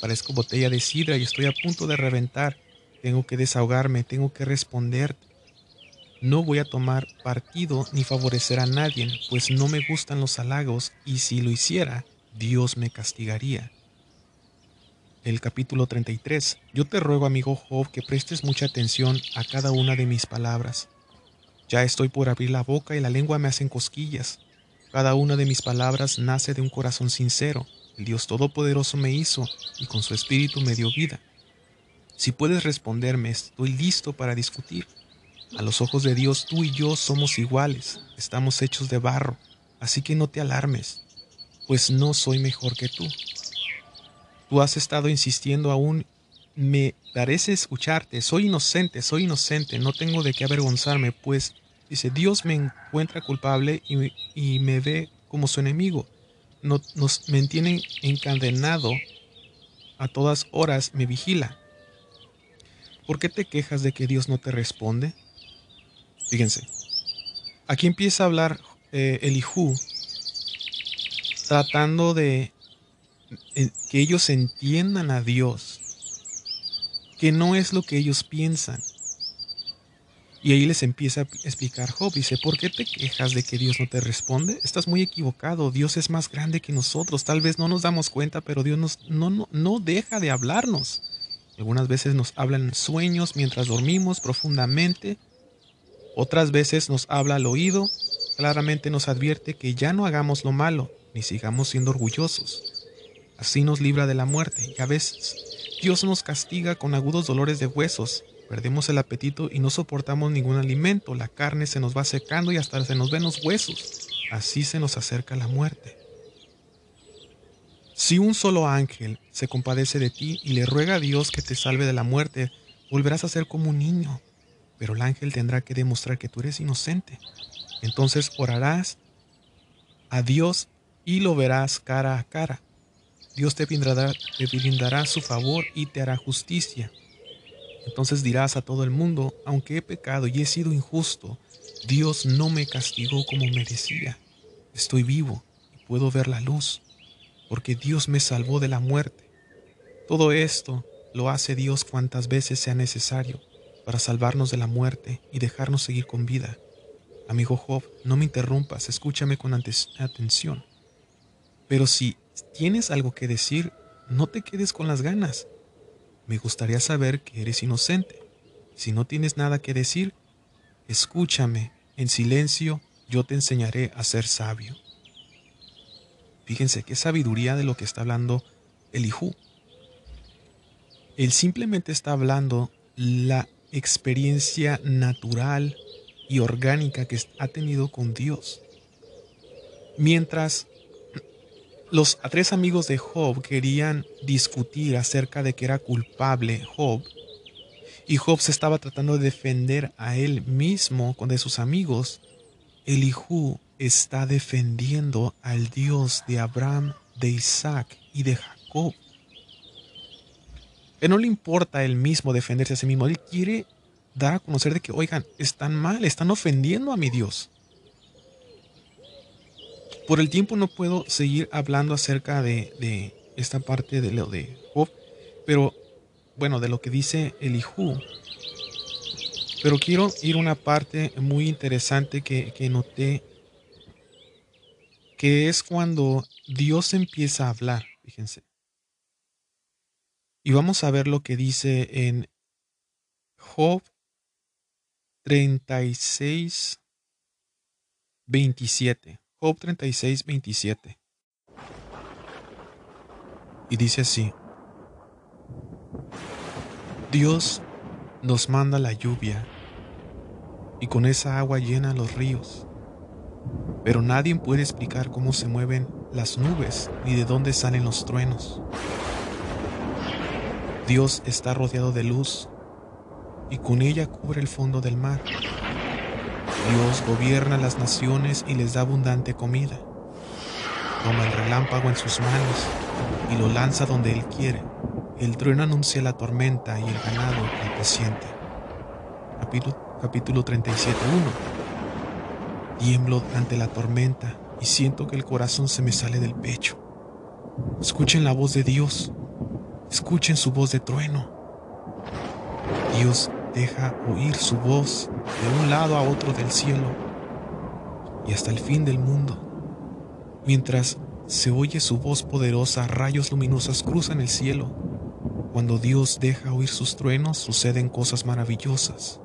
Parezco botella de sidra y estoy a punto de reventar. Tengo que desahogarme, tengo que responder no voy a tomar partido ni favorecer a nadie, pues no me gustan los halagos y si lo hiciera, Dios me castigaría. El capítulo 33. Yo te ruego, amigo Job, que prestes mucha atención a cada una de mis palabras. Ya estoy por abrir la boca y la lengua me hacen cosquillas. Cada una de mis palabras nace de un corazón sincero. El Dios Todopoderoso me hizo y con su espíritu me dio vida. Si puedes responderme, estoy listo para discutir. A los ojos de Dios tú y yo somos iguales, estamos hechos de barro, así que no te alarmes, pues no soy mejor que tú. Tú has estado insistiendo aún, me parece escucharte, soy inocente, soy inocente, no tengo de qué avergonzarme, pues dice, Dios me encuentra culpable y, me ve como su enemigo. No, nos mantienen encadenado a todas horas, me vigila. ¿Por qué te quejas de que Dios no te responde? Fíjense. Aquí empieza a hablar eh, Elihu tratando de que ellos entiendan a Dios, que no es lo que ellos piensan. Y ahí les empieza a explicar Job. Dice, ¿por qué te quejas de que Dios no te responde? Estás muy equivocado. Dios es más grande que nosotros. Tal vez no nos damos cuenta, pero Dios nos, no, no, no deja de hablarnos. Algunas veces nos hablan en sueños mientras dormimos profundamente otras veces nos habla al oído, claramente nos advierte que ya no hagamos lo malo, ni sigamos siendo orgullosos. Así nos libra de la muerte y a veces Dios nos castiga con agudos dolores de huesos. Perdemos el apetito y no soportamos ningún alimento, la carne se nos va secando y hasta se nos ven los huesos. Así se nos acerca la muerte. Si un solo ángel se compadece de ti y le ruega a Dios que te salve de la muerte, volverás a ser como un niño, pero el ángel tendrá que demostrar que tú eres inocente. Entonces orarás a Dios y lo verás cara a cara. Dios te brindará, su favor y te hará justicia. Entonces dirás a todo el mundo, aunque he pecado y he sido injusto, Dios no me castigó como merecía. Estoy vivo y puedo ver la luz, porque Dios me salvó de la muerte. Todo esto lo hace Dios cuantas veces sea necesario para salvarnos de la muerte y dejarnos seguir con vida. Amigo Job, no me interrumpas, escúchame con atención. Pero si tienes algo que decir, no te quedes con las ganas. Me gustaría saber que eres inocente. Si no tienes nada que decir, escúchame. En silencio yo te enseñaré a ser sabio. Fíjense qué sabiduría de lo que está hablando Elihu. Él simplemente está hablando la experiencia natural y orgánica que ha tenido con Dios. Mientras los tres amigos de Job querían discutir acerca de que era culpable Job, y Job se estaba tratando de defender a él mismo con de sus amigos, Elihu está defendiendo al Dios de Abraham, de Isaac y de Jacob. Él no le importa a mismo defenderse a sí mismo. Él quiere dar a conocer de que, oigan, están mal, están ofendiendo a mi Dios. Por el tiempo no puedo seguir hablando acerca de, esta parte de lo de Job, pero bueno, de lo que dice Elihu. Pero quiero ir a una parte muy interesante que, que noté, que es cuando Dios empieza a hablar, fíjense. Y vamos a ver lo que dice en Job 36, 27. Job 36, 27. Y dice así. Dios nos manda la lluvia y con esa agua llena los ríos. Pero nadie puede explicar cómo se mueven las nubes ni de dónde salen los truenos. Dios está rodeado de luz y con ella cubre el fondo del mar. Dios gobierna las naciones y les da abundante comida. Toma el relámpago en sus manos y lo lanza donde él quiere. El trueno anuncia la tormenta y el ganado siente. Capítulo, capítulo 37.1 Tiemblo ante la tormenta y siento que el corazón se me sale del pecho. Escuchen la voz de Dios. Escuchen su voz de trueno. Dios deja oír su voz de un lado a otro del cielo y hasta el fin del mundo. Mientras se oye su voz poderosa, rayos luminosos cruzan el cielo. Cuando Dios deja oír sus truenos, suceden cosas maravillosas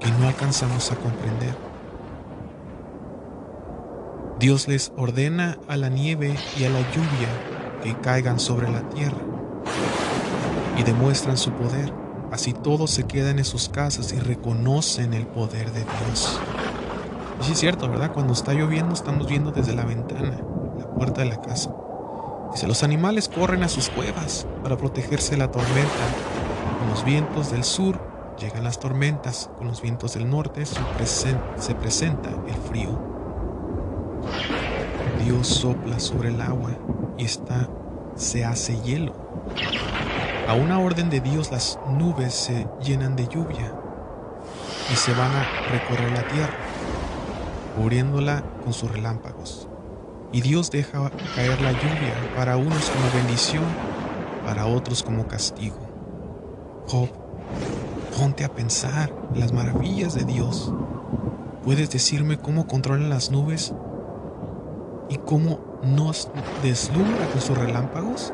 que no alcanzamos a comprender. Dios les ordena a la nieve y a la lluvia que caigan sobre la tierra y demuestran su poder. Así todos se quedan en sus casas y reconocen el poder de Dios. Y sí es cierto, ¿verdad? Cuando está lloviendo estamos viendo desde la ventana, la puerta de la casa. Dice, los animales corren a sus cuevas para protegerse de la tormenta. Con los vientos del sur llegan las tormentas, con los vientos del norte se presenta el frío. Dios sopla sobre el agua y esta se hace hielo. A una orden de Dios las nubes se llenan de lluvia y se van a recorrer la tierra, cubriéndola con sus relámpagos. Y Dios deja caer la lluvia para unos como bendición, para otros como castigo. Job, ponte a pensar en las maravillas de Dios. ¿Puedes decirme cómo controlan las nubes y cómo nos deslumbra con sus relámpagos?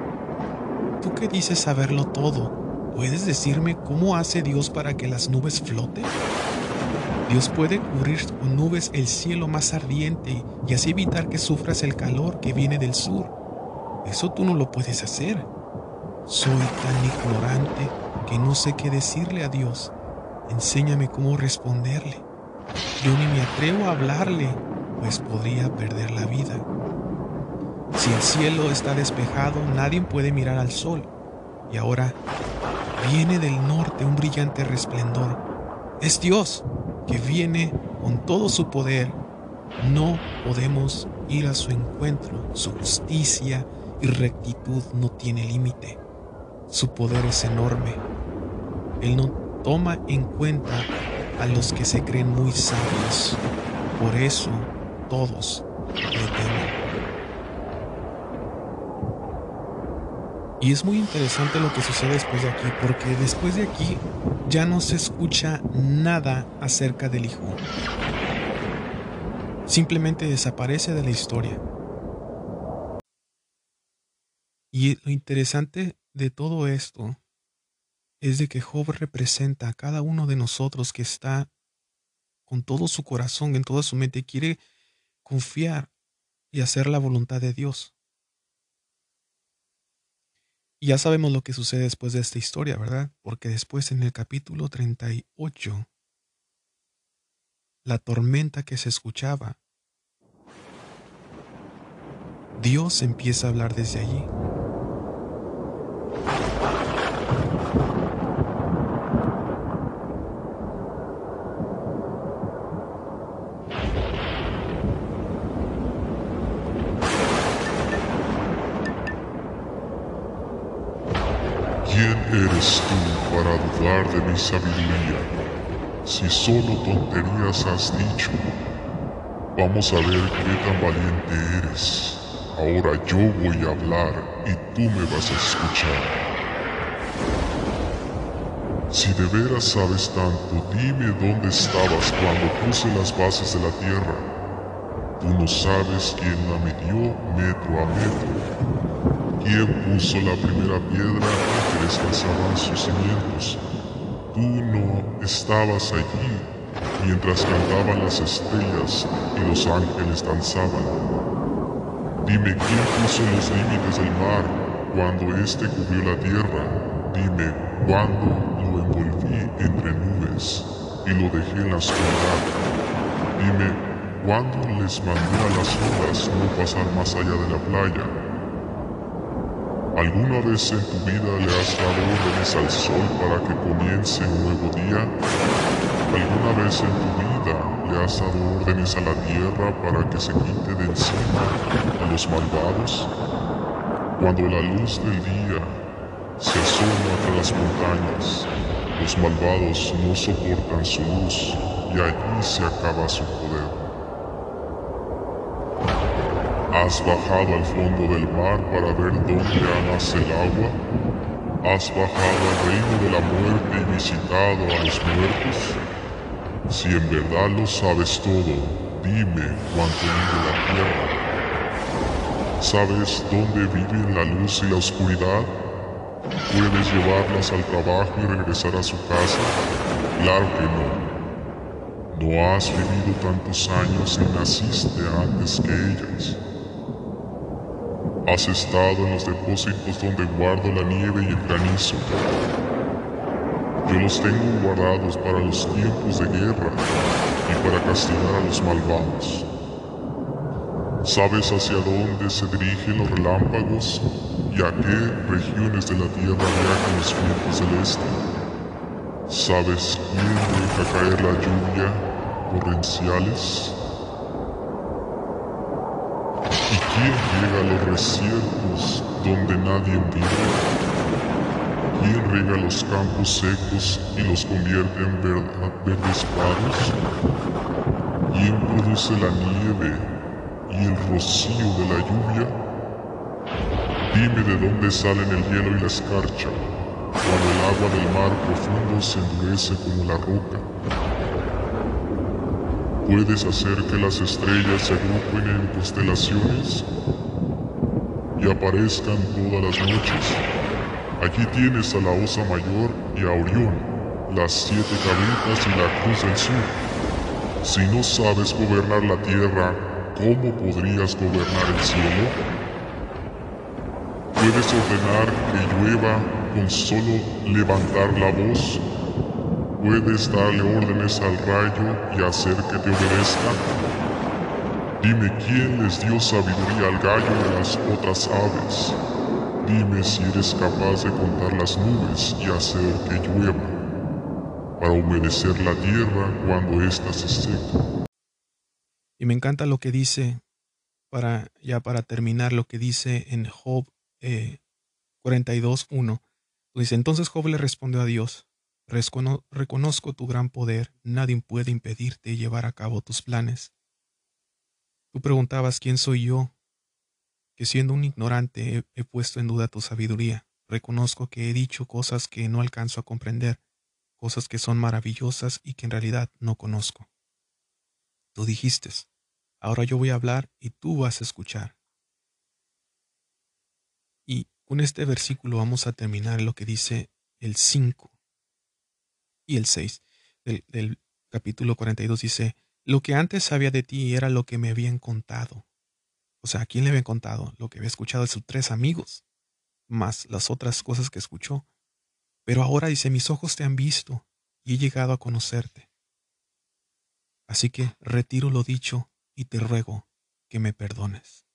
Tú que dices saberlo todo, ¿puedes decirme cómo hace Dios para que las nubes floten? Dios puede cubrir con nubes el cielo más ardiente y así evitar que sufras el calor que viene del sur. Eso tú no lo puedes hacer. Soy tan ignorante que no sé qué decirle a Dios. Enséñame cómo responderle. Yo ni me atrevo a hablarle, pues podría perder la vida. Si el cielo está despejado, nadie puede mirar al sol. Y ahora viene del norte un brillante resplendor. Es Dios que viene con todo su poder, no podemos ir a su encuentro. Su justicia y rectitud no tiene límite. Su poder es enorme. Él no toma en cuenta a los que se creen muy sabios. Por eso todos le Y es muy interesante lo que sucede después de aquí, porque después de aquí ya no se escucha nada acerca del hijo. Simplemente desaparece de la historia. Y lo interesante de todo esto es de que Job representa a cada uno de nosotros que está con todo su corazón, en toda su mente, quiere confiar y hacer la voluntad de Dios ya sabemos lo que sucede después de esta historia, ¿verdad? Porque después en el capítulo 38, la tormenta que se escuchaba, Dios empieza a hablar desde allí. ¿Quién eres tú para dudar de mi sabiduría? Si solo tonterías has dicho, vamos a ver qué tan valiente eres. Ahora yo voy a hablar y tú me vas a escuchar. Si de veras sabes tanto, dime dónde estabas cuando puse las bases de la tierra. Tú no sabes quién la midió metro a metro. ¿Quién puso la primera piedra que descansaban sus cimientos? Tú no estabas allí mientras cantaban las estrellas y los ángeles danzaban. Dime quién puso los límites del mar cuando éste cubrió la tierra. Dime cuándo lo envolví entre nubes y lo dejé en la oscuridad. Dime cuándo les mandé a las olas no pasar más allá de la playa ¿Alguna vez en tu vida le has dado órdenes al sol para que comience un nuevo día? ¿Alguna vez en tu vida le has dado órdenes a la tierra para que se quite de encima a los malvados? Cuando la luz del día se asoma entre las montañas, los malvados no soportan su luz y allí se acaba su poder. ¿Has bajado al fondo del mar para ver dónde nace el agua? ¿Has bajado al reino de la muerte y visitado a los muertos? Si en verdad lo sabes todo, dime cuánto vive la tierra. ¿Sabes dónde viven la luz y la oscuridad? ¿Puedes llevarlas al trabajo y regresar a su casa? Claro que no. No has vivido tantos años y naciste antes que ellas. Has estado en los depósitos donde guardo la nieve y el granizo. Yo los tengo guardados para los tiempos de guerra y para castigar a los malvados. ¿Sabes hacia dónde se dirigen los relámpagos y a qué regiones de la tierra viajan los vientos del este? ¿Sabes quién deja caer la lluvia torrenciales? ¿Quién llega a los desiertos donde nadie vive? ¿Quién riega los campos secos y los convierte en verdes prados? ¿Quién produce la nieve y el rocío de la lluvia? Dime de dónde salen el hielo y la escarcha, cuando el agua del mar profundo se endurece como la roca. ¿Puedes hacer que las estrellas se agrupen en constelaciones y aparezcan todas las noches? Aquí tienes a la Osa Mayor y a Orión, las siete cabritas y la Cruz del Sur. Si no sabes gobernar la tierra, ¿cómo podrías gobernar el cielo? ¿Puedes ordenar que llueva con solo levantar la voz ¿Puedes darle órdenes al rayo y hacer que te obedezca? Dime quién les dio sabiduría al gallo y a las otras aves. Dime si eres capaz de contar las nubes y hacer que llueva, para humedecer la tierra cuando ésta se seca. Y me encanta lo que dice, para ya para terminar, lo que dice en Job eh, 42.1. Dice, entonces Job le respondió a Dios, reconozco tu gran poder, nadie puede impedirte llevar a cabo tus planes. Tú preguntabas quién soy yo, que siendo un ignorante he, he puesto en duda tu sabiduría. Reconozco que he dicho cosas que no alcanzo a comprender, cosas que son maravillosas y que en realidad no conozco. Tú dijiste, ahora yo voy a hablar y tú vas a escuchar. Y con este versículo vamos a terminar lo que dice el 5 y el 6 del, capítulo 42 dice, lo que antes sabía de ti era lo que me habían contado. O sea, ¿a quién le habían contado? Lo que había escuchado de sus tres amigos, más las otras cosas que escuchó. Pero ahora dice, mis ojos te han visto y he llegado a conocerte. Así que retiro lo dicho y te ruego que me perdones.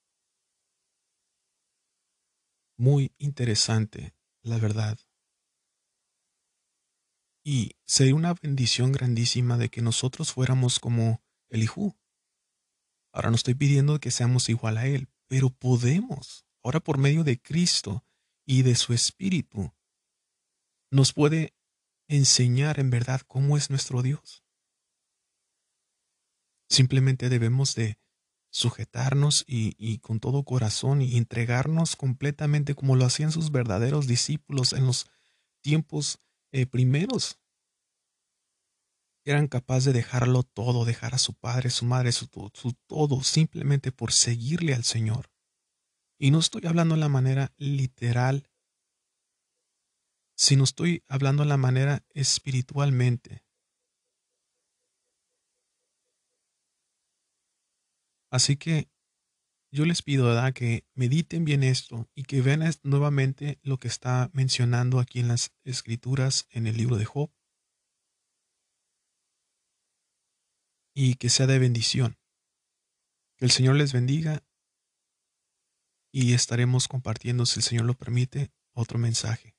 Muy interesante, la verdad, y sería una bendición grandísima de que nosotros fuéramos como el Hijo. Ahora no estoy pidiendo que seamos igual a Él, pero podemos, ahora por medio de Cristo y de su Espíritu, nos puede enseñar en verdad cómo es nuestro Dios. Simplemente debemos de sujetarnos y, con todo corazón y entregarnos completamente como lo hacían sus verdaderos discípulos en los tiempos eh, primeros. Eran capaces de dejarlo todo, dejar a su padre, su madre, su, su todo, simplemente por seguirle al Señor. Y no estoy hablando de la manera literal, sino estoy hablando de la manera espiritualmente. Así que yo les pido, que mediten bien esto y que vean nuevamente lo que está mencionando aquí en las escrituras en el libro de Job. Y que sea de bendición. Que el Señor les bendiga y estaremos compartiendo, si el Señor lo permite, otro mensaje.